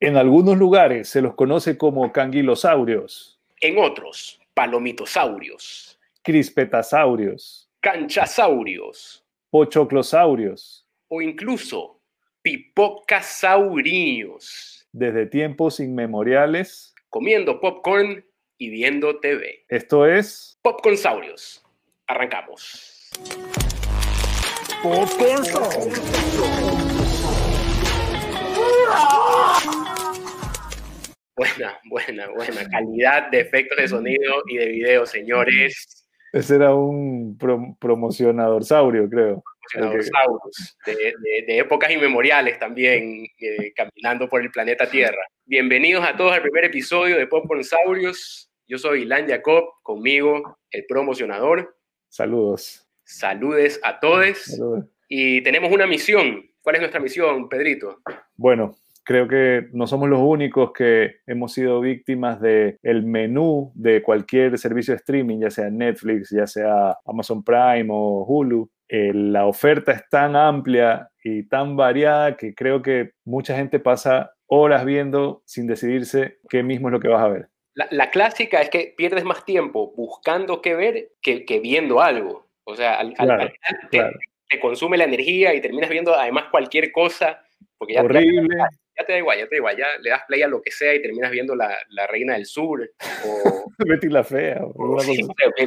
En algunos lugares se los conoce como canguilosaurios. En otros, palomitosaurios. Crispetasaurios. Canchasaurios. Pochoclosaurios. O incluso pipocasaurios. Desde tiempos inmemoriales. Comiendo popcorn y viendo TV. Esto es... Popcornsaurios. Arrancamos. Buena, buena, buena. Calidad de efectos de sonido y de video, señores. Ese era un promocionador saurio, creo. Promocionador de, de, épocas inmemoriales también, eh, caminando por el planeta Tierra. Bienvenidos a todos al primer episodio de Popcorn Saurios. Yo soy Ilan Jacob, conmigo el promocionador. Saludos. Saludes a todos. Y tenemos una misión. ¿Cuál es nuestra misión, Pedrito? Bueno, creo que no somos los únicos que hemos sido víctimas del el menú de cualquier servicio de streaming, ya sea Netflix, ya sea Amazon Prime o Hulu. Eh, la oferta es tan amplia y tan variada que creo que mucha gente pasa horas viendo sin decidirse qué mismo es lo que vas a ver. La, clásica es que pierdes más tiempo buscando qué ver que, viendo algo. O sea, al, final te, consume la energía y terminas viendo además cualquier cosa. Porque ya Horrible ya te da igual, ya te da igual, ya le das play a lo que sea y terminas viendo La, la Reina del Sur o... Betty la Fea. O, sí,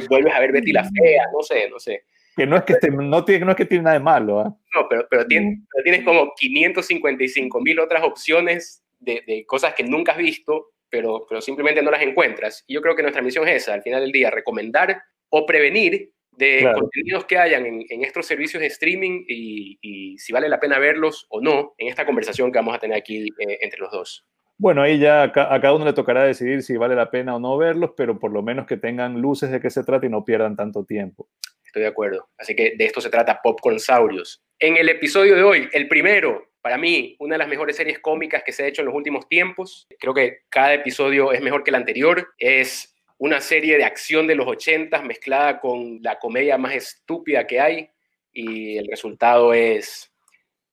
vuelves a ver Betty la Fea, no sé, no sé. Que no es que, no, tiene, no es que tiene nada de malo. ¿ah? No, pero, pero, tienes, tienes como 555 mil otras opciones de, de, cosas que nunca has visto, pero, pero simplemente no las encuentras. Y yo creo que nuestra misión es esa, al final del día, recomendar o prevenir de contenidos que hayan en, estos servicios de streaming y, si vale la pena verlos o no en esta conversación que vamos a tener aquí eh, entre los dos. Bueno, ahí ya a, cada uno le tocará decidir si vale la pena o no verlos, pero por lo menos que tengan luces de qué se trata y no pierdan tanto tiempo. Estoy de acuerdo. Así que de esto se trata Popcorn Saurios. En el episodio de hoy, el primero, para mí, una de las mejores series cómicas que se ha hecho en los últimos tiempos. Creo que cada episodio es mejor que el anterior. Es una serie de acción de los 80 mezclada con la comedia más estúpida que hay y el resultado es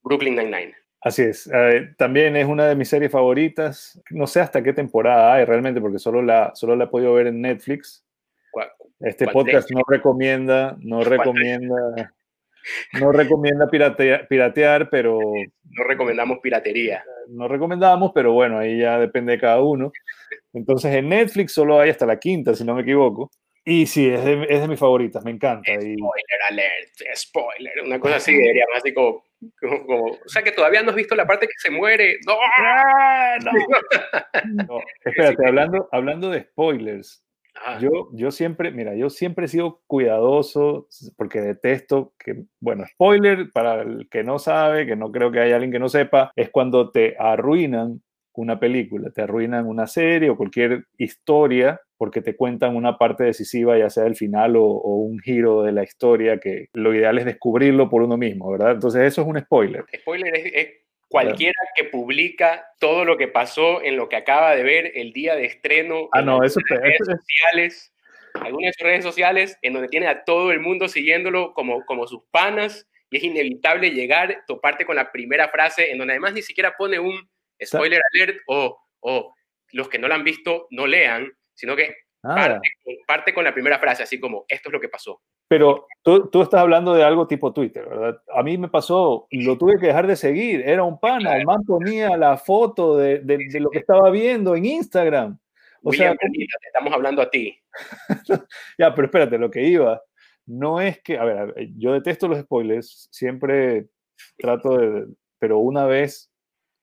Brooklyn Nine-Nine. Así es. Eh, también es una de mis series favoritas. No sé hasta qué temporada hay realmente, porque solo la, solo la he podido ver en Netflix. Este podcast no recomienda, no recomienda, no recomienda piratear, pero... No recomendamos piratería. No recomendamos, pero bueno, ahí ya depende de cada uno. Entonces en Netflix solo hay hasta la quinta, si no me equivoco. Y sí, es de, es de mis favoritas, me encanta. Spoiler alert, spoiler, una cosa así, diría más así como, O sea, que todavía no has visto la parte que se muere. ¡No! ¡Ah, no. espérate, hablando, hablando de spoilers, yo, yo siempre, mira, yo siempre he sido cuidadoso porque detesto que, bueno, spoiler, para el que no sabe, que no creo que haya alguien que no sepa, es cuando te arruinan una película, te arruinan una serie o cualquier historia porque te cuentan una parte decisiva, ya sea del final o, un giro de la historia, que lo ideal es descubrirlo por uno mismo, ¿verdad? Entonces eso es un spoiler. Spoiler es, cualquiera que publica todo lo que pasó en lo que acaba de ver el día de estreno ah, no, eso, en redes sociales, algunas redes sociales en donde tiene a todo el mundo siguiéndolo como, como sus panas y es inevitable llegar, toparte con la primera frase en donde además ni siquiera pone un spoiler alert o, o los que no la han visto no lean, sino que parte, con la primera frase, así como, esto es lo que pasó. Pero tú, tú, estás hablando de algo tipo Twitter, ¿verdad? A mí me pasó, lo tuve que dejar de seguir, era un pana, el man ponía la foto de, de, lo que estaba viendo en Instagram. O sea, te estamos hablando a ti. ya, pero espérate, lo que iba, no es que, a ver, yo detesto los spoilers, siempre trato de, pero una vez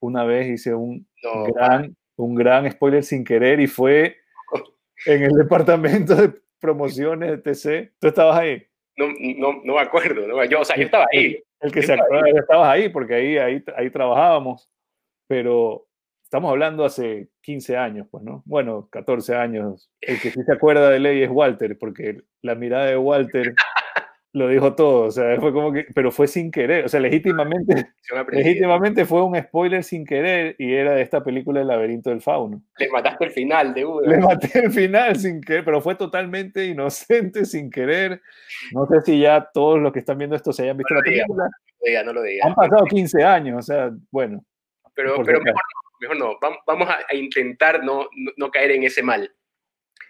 una vez hice un, gran, un gran spoiler sin querer y fue en el departamento de promociones de TC. ¿Tú estabas ahí? No, no, no me acuerdo. No, yo, o sea, yo estaba ahí. El, que se acuerda, estabas ahí porque ahí, ahí, ahí trabajábamos. Pero estamos hablando hace 15 años, pues, ¿no? Bueno, 14 años. El que sí se acuerda de ley es Walter, porque la mirada de Walter lo dijo todo, o sea, fue como que, pero fue sin querer, o sea, legítimamente, legítimamente fue un spoiler sin querer y era de esta película El laberinto del fauno. Le mataste el final de uno. Le maté el final sin querer, pero fue totalmente inocente, sin querer. No sé si ya todos los que están viendo esto se hayan visto la película. No lo diga, no lo diga. Han pasado 15 años, o sea, bueno. Pero, pero mejor, mejor no. Vamos a, intentar no, no, caer en ese mal.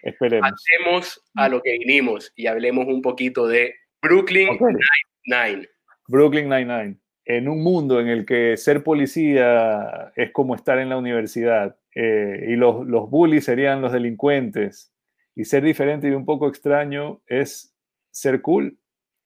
Esperemos. Hacemos a lo que vinimos y hablemos un poquito de Brooklyn Nine-Nine. Brooklyn Nine-Nine. En un mundo en el que ser policía es como estar en la universidad eh, y los, los bullies serían los delincuentes y ser diferente y un poco extraño es ser cool.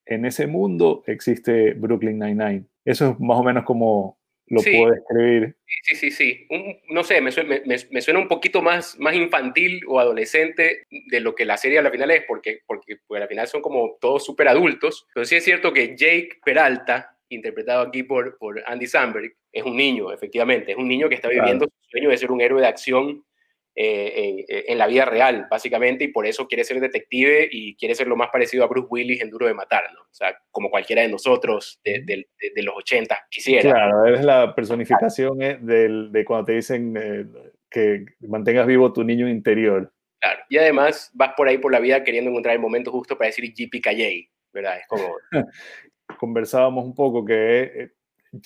En ese mundo existe Brooklyn Nine-Nine. Eso es más o menos como lo puedo describir. Sí, sí, sí. no sé, me suena, me, suena, un poquito más, más infantil o adolescente de lo que la serie a la final es, porque, porque, porque a la final son como todos súper adultos. Pero sí es cierto que Jake Peralta, interpretado aquí por, por Andy Samberg, es un niño, efectivamente. Es un niño que está viviendo su sueño de ser un héroe de acción eh, en, la vida real, básicamente, y por eso quiere ser detective y quiere ser lo más parecido a Bruce Willis en Duro de Matar, ¿no? O sea, como cualquiera de nosotros de, los 80 quisiera. Claro, es la personificación eh, de cuando te dicen eh, que mantengas vivo tu niño interior. Claro, y además vas por ahí por la vida queriendo encontrar el momento justo para decir JPKJ, ¿verdad? Es como... Conversábamos un poco que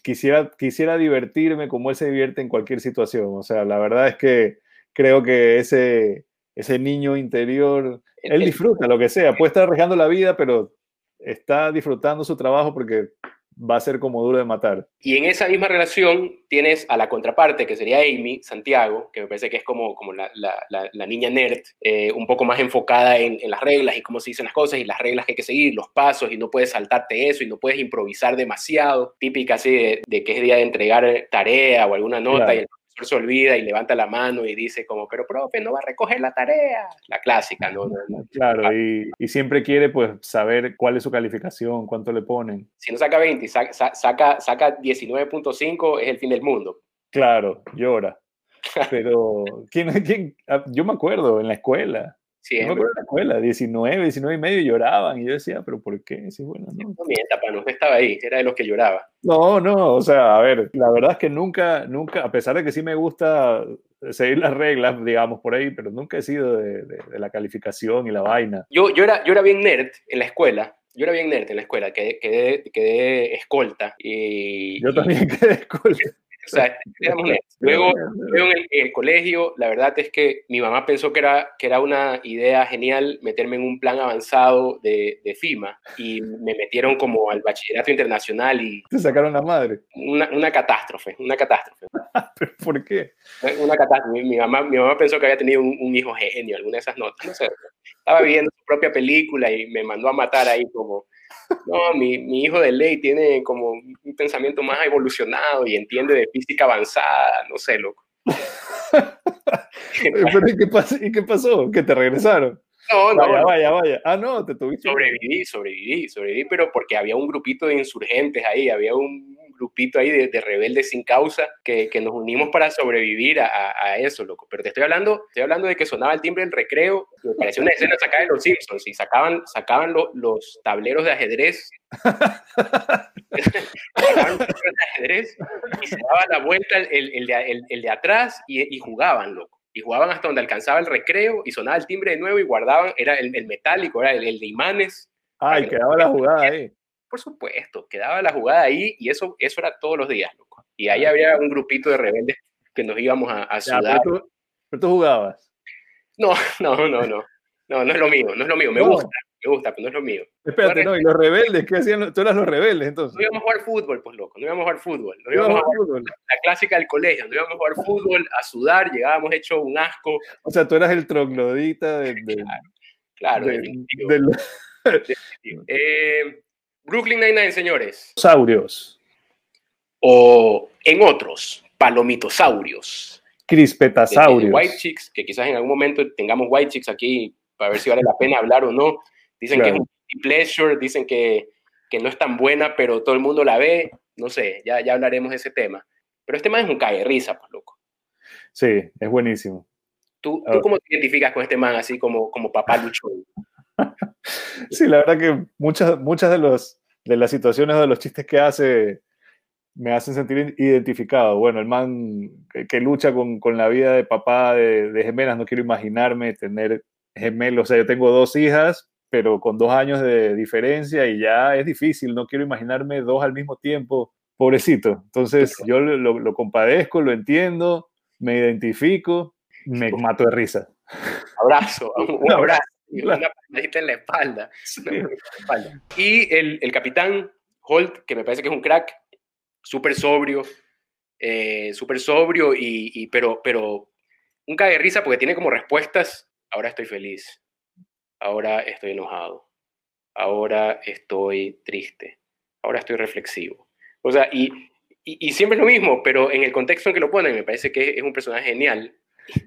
quisiera, quisiera divertirme como él se divierte en cualquier situación, o sea, la verdad es que creo que ese, ese niño interior, él disfruta lo que sea, puede estar arriesgando la vida, pero está disfrutando su trabajo porque va a ser como duro de matar. Y en esa misma relación tienes a la contraparte, que sería Amy Santiago, que me parece que es como, como la, la, niña nerd, eh, un poco más enfocada en, en, las reglas y cómo se dicen las cosas y las reglas que hay que seguir, los pasos, y no puedes saltarte eso y no puedes improvisar demasiado. Típica así de, que es día de entregar tarea o alguna nota y el se olvida y levanta la mano y dice como, pero profe, no va a recoger la tarea. La clásica, ¿no? Claro, y, y, siempre quiere pues saber cuál es su calificación, cuánto le ponen. Si no saca 20, saca, saca, saca 19.5, es el fin del mundo. Claro, llora. Pero, ¿quién, quién? Ah, yo me acuerdo en la escuela, Siempre. me acuerdo en la escuela, 19, 19 y medio lloraban y yo decía, pero ¿por qué? Sí, bueno, no. No mienta, no estaba ahí, era de los que lloraba. No, no, o sea, a ver, la verdad es que nunca, nunca, a pesar de que sí me gusta seguir las reglas, digamos, por ahí, pero nunca he sido de, de, la calificación y la vaina. Yo, yo, era, yo era bien nerd en la escuela, yo era bien nerd en la escuela, quedé, quedé, quedé escolta. Y, yo también quedé escolta. O sea, Luego, luego en, el, colegio, la verdad es que mi mamá pensó que era, que era una idea genial meterme en un plan avanzado de, de FIMA y me metieron como al bachillerato internacional y... Te sacaron la madre. Una, una catástrofe, una catástrofe. ¿Por qué? Una catástrofe. Mi, mamá, mi mamá pensó que había tenido un, un, hijo genio, alguna de esas notas, no sé. Estaba viendo su propia película y me mandó a matar ahí como no, mi, mi, hijo de ley tiene como un pensamiento más evolucionado y entiende de física avanzada, no sé, loco. ¿y qué, pasó? ¿y qué pasó? ¿Que te regresaron? No, no. Vaya, vaya, vaya. Ah, no, te tuviste. Sobreviví, sobreviví, sobreviví, pero porque había un grupito de insurgentes ahí, había un grupito ahí de, rebeldes sin causa que, que, nos unimos para sobrevivir a, a, eso, loco. Pero te estoy hablando, estoy hablando de que sonaba el timbre del recreo, me parecía una escena sacada de los Simpsons y sacaban, sacaban los tableros de ajedrez. sacaban los de ajedrez y se daba la vuelta el, el, de, el de, atrás y, y jugaban, loco y jugaban hasta donde alcanzaba el recreo y sonaba el timbre de nuevo y guardaban, era el, el metálico, era el, el, de imanes. Ay, quedaba la jugada ahí por supuesto, quedaba la jugada ahí y eso, eso era todos los días, loco. Y ahí había un grupito de rebeldes que nos íbamos a, a sudar. Pero tú, jugabas? No, no, no, no. No, no es lo mío, no es lo mío. Me gusta, me gusta, pero no es lo mío. Espérate, no, ¿y los rebeldes? ¿Qué hacían? Tú eras los rebeldes, entonces. No íbamos a jugar fútbol, pues loco, no íbamos a jugar fútbol. No íbamos a jugar fútbol. La clásica del colegio, no íbamos a jugar fútbol, a sudar, llegábamos hecho un asco. O sea, tú eras el troglodita de, claro, claro. eh, Brooklyn Nine-Nine, señores. Saurios. O en otros, palomitosaurios. Crispetasaurios. white Chicks, que quizás en algún momento tengamos White Chicks aquí para ver si vale la pena hablar o no. Dicen que es un pleasure, dicen que, que, no es tan buena, pero todo el mundo la ve. No sé, ya, ya hablaremos de ese tema. Pero este man es un cae risa, pues loco. Sí, es buenísimo. ¿Tú, ¿tú cómo te identificas con este man así como, como papá luchón? Sí, la verdad que muchas, muchas de, los, de las situaciones o de los chistes que hace me hacen sentir identificado. Bueno, el man que, lucha con, con, la vida de papá de, de, gemelas, no quiero imaginarme tener gemelos. O sea, yo tengo dos hijas, pero con dos años de diferencia y ya es difícil. No quiero imaginarme dos al mismo tiempo. Pobrecito. Entonces, yo lo, lo compadezco, lo entiendo me identifico, me mato de risa. Abrazo, un abrazo, una palmadita en la espalda. Y el, el capitán Holt, que me parece que es un crack, súper sobrio, eh, súper sobrio, y, pero, pero un cague de risa porque tiene como respuestas, ahora estoy feliz, ahora estoy enojado, ahora estoy triste, ahora estoy reflexivo. O sea, y, y, siempre es lo mismo, pero en el contexto en que lo ponen, me parece que es un personaje genial.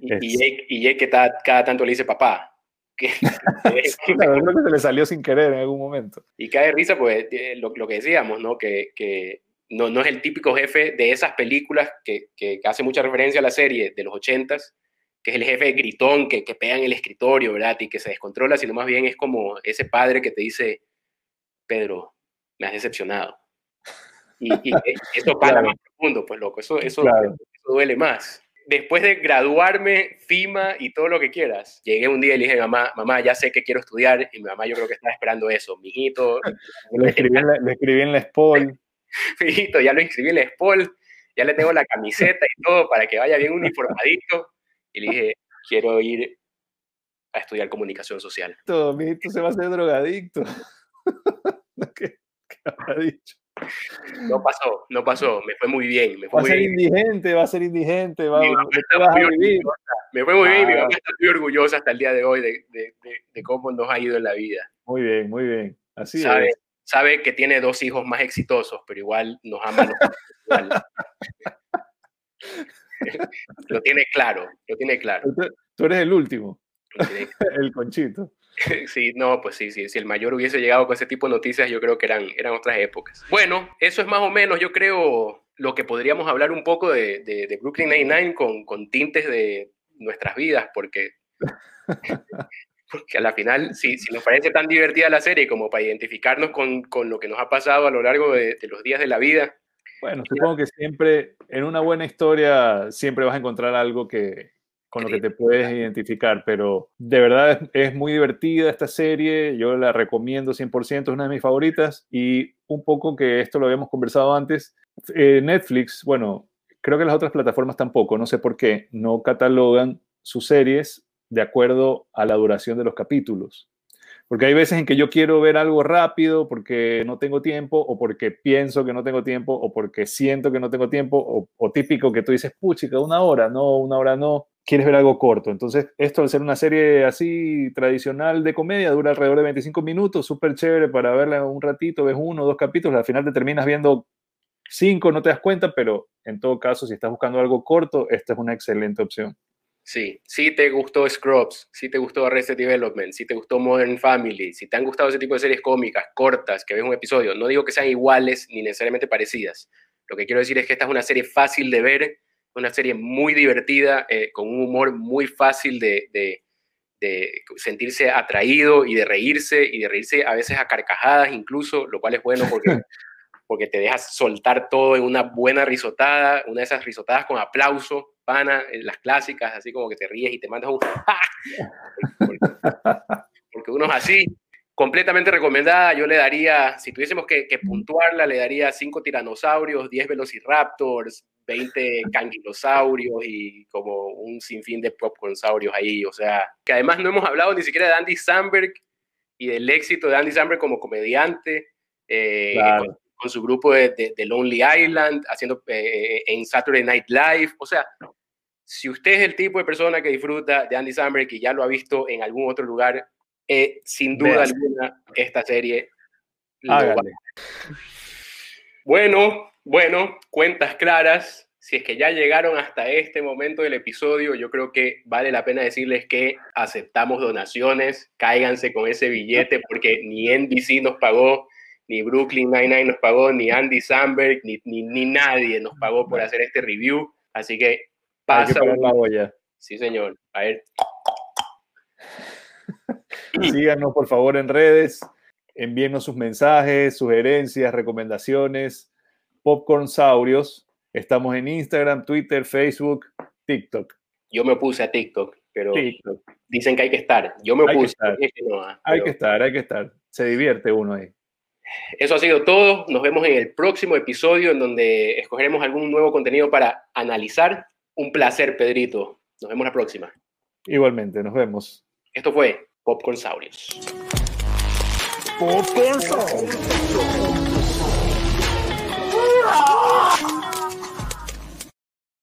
Y, Jake, y Jake, que cada, tanto le dice papá. Que, que se le salió sin querer en algún momento. Y cae risa, pues eh, lo, lo, que decíamos, ¿no? Que, que no, no, es el típico jefe de esas películas que, que, hace mucha referencia a la serie de los ochentas, que es el jefe gritón que, que pega en el escritorio, ¿verdad? Y que se descontrola, sino más bien es como ese padre que te dice, Pedro, me has decepcionado. Y, y eso para más profundo, pues loco, eso, eso, eso duele más después de graduarme, FIMA y todo lo que quieras, llegué un día y le dije a mamá, mamá, ya sé que quiero estudiar, y mi mamá yo creo que estaba esperando eso, mijito. lo, escribí en la, lo escribí en la SPOL. mijito, ya lo inscribí en la SPOL, ya le tengo la camiseta y todo para que vaya bien uniformadito. Y le dije, quiero ir a estudiar comunicación social. Todo, mijito se va a hacer drogadicto. ¿Qué, qué habrá dicho? No pasó, no pasó, me fue muy bien. Me fue va a ser indigente, va a ser indigente, va, a vivir. Me fue muy bien, mi mamá está muy orgullosa hasta el día de hoy de, de, de, cómo nos ha ido en la vida. Muy bien, muy bien. Así sabe, es. Sabe que tiene dos hijos más exitosos, pero igual nos ama. lo tiene claro, lo tiene claro. Tú eres el último, el conchito. Sí, no, pues sí, sí, si el mayor hubiese llegado con ese tipo de noticias, yo creo que eran, eran otras épocas. Bueno, eso es más o menos, yo creo, lo que podríamos hablar un poco de, de, Brooklyn Nine-Nine con, con tintes de nuestras vidas, porque, porque a la final, si, si nos parece tan divertida la serie como para identificarnos con, con lo que nos ha pasado a lo largo de, de los días de la vida, bueno, supongo que siempre, en una buena historia, siempre vas a encontrar algo que, con lo que te puedes identificar, pero de verdad es, muy divertida esta serie, yo la recomiendo 100%, es una de mis favoritas y un poco que esto lo habíamos conversado antes, eh, Netflix, bueno, creo que las otras plataformas tampoco, no sé por qué, no catalogan sus series de acuerdo a la duración de los capítulos. Porque hay veces en que yo quiero ver algo rápido porque no tengo tiempo o porque pienso que no tengo tiempo o porque siento que no tengo tiempo o, o típico que tú dices, puchica, una hora, no, una hora no quieres ver algo corto. Entonces, esto al ser una serie así tradicional de comedia, dura alrededor de 25 minutos, súper chévere para verla un ratito, ves uno o dos capítulos, al final te terminas viendo cinco, no te das cuenta, pero en todo caso, si estás buscando algo corto, esta es una excelente opción. Sí, si te gustó Scrubs, si te gustó Arrested Development, si te gustó Modern Family, si te han gustado ese tipo de series cómicas cortas que ves un episodio, no digo que sean iguales ni necesariamente parecidas. Lo que quiero decir es que esta es una serie fácil de ver, una serie muy divertida, eh, con un humor muy fácil de, de, sentirse atraído y de reírse, y de reírse a veces a carcajadas incluso, lo cual es bueno porque, porque te dejas soltar todo en una buena risotada, una de esas risotadas con aplauso, pana, las clásicas, así como que te ríes y te mandas un... porque, porque uno es así, completamente recomendada. Yo le daría, si tuviésemos que, puntuarla, le daría 5 tiranosaurios, 10 velociraptors, 20 canguilosaurios y como un sinfín de popcornsaurios ahí. O sea, que además no hemos hablado ni siquiera de Andy Samberg y del éxito de Andy Samberg como comediante. Eh, con, su grupo de, Lonely Island, haciendo eh, en Saturday Night Live. O sea, si usted es el tipo de persona que disfruta de Andy Samberg y ya lo ha visto en algún otro lugar, eh, sin duda alguna, esta serie. Bueno, bueno, cuentas claras. Si es que ya llegaron hasta este momento del episodio, yo creo que vale la pena decirles que aceptamos donaciones, cáiganse con ese billete porque ni NBC nos pagó, ni Brooklyn Nine-Nine nos pagó, ni Andy Samberg, ni, ni, nadie nos pagó por hacer este review. Así que pasa. la Sí, señor. A ver. Síganos por favor en redes, envíenos sus mensajes, sugerencias, recomendaciones. Popcorn Saurios. Estamos en Instagram, Twitter, Facebook, TikTok. Yo me puse a TikTok, pero dicen que hay que estar. Yo me puse. Ah, hay que estar, hay que estar. Se divierte uno ahí. Eso ha sido todo. Nos vemos en el próximo episodio en donde escogeremos algún nuevo contenido para analizar. Un placer, Pedrito. Nos vemos la próxima. Igualmente, nos vemos. Esto fue Popcorn Saurios. Popcorn Saurios.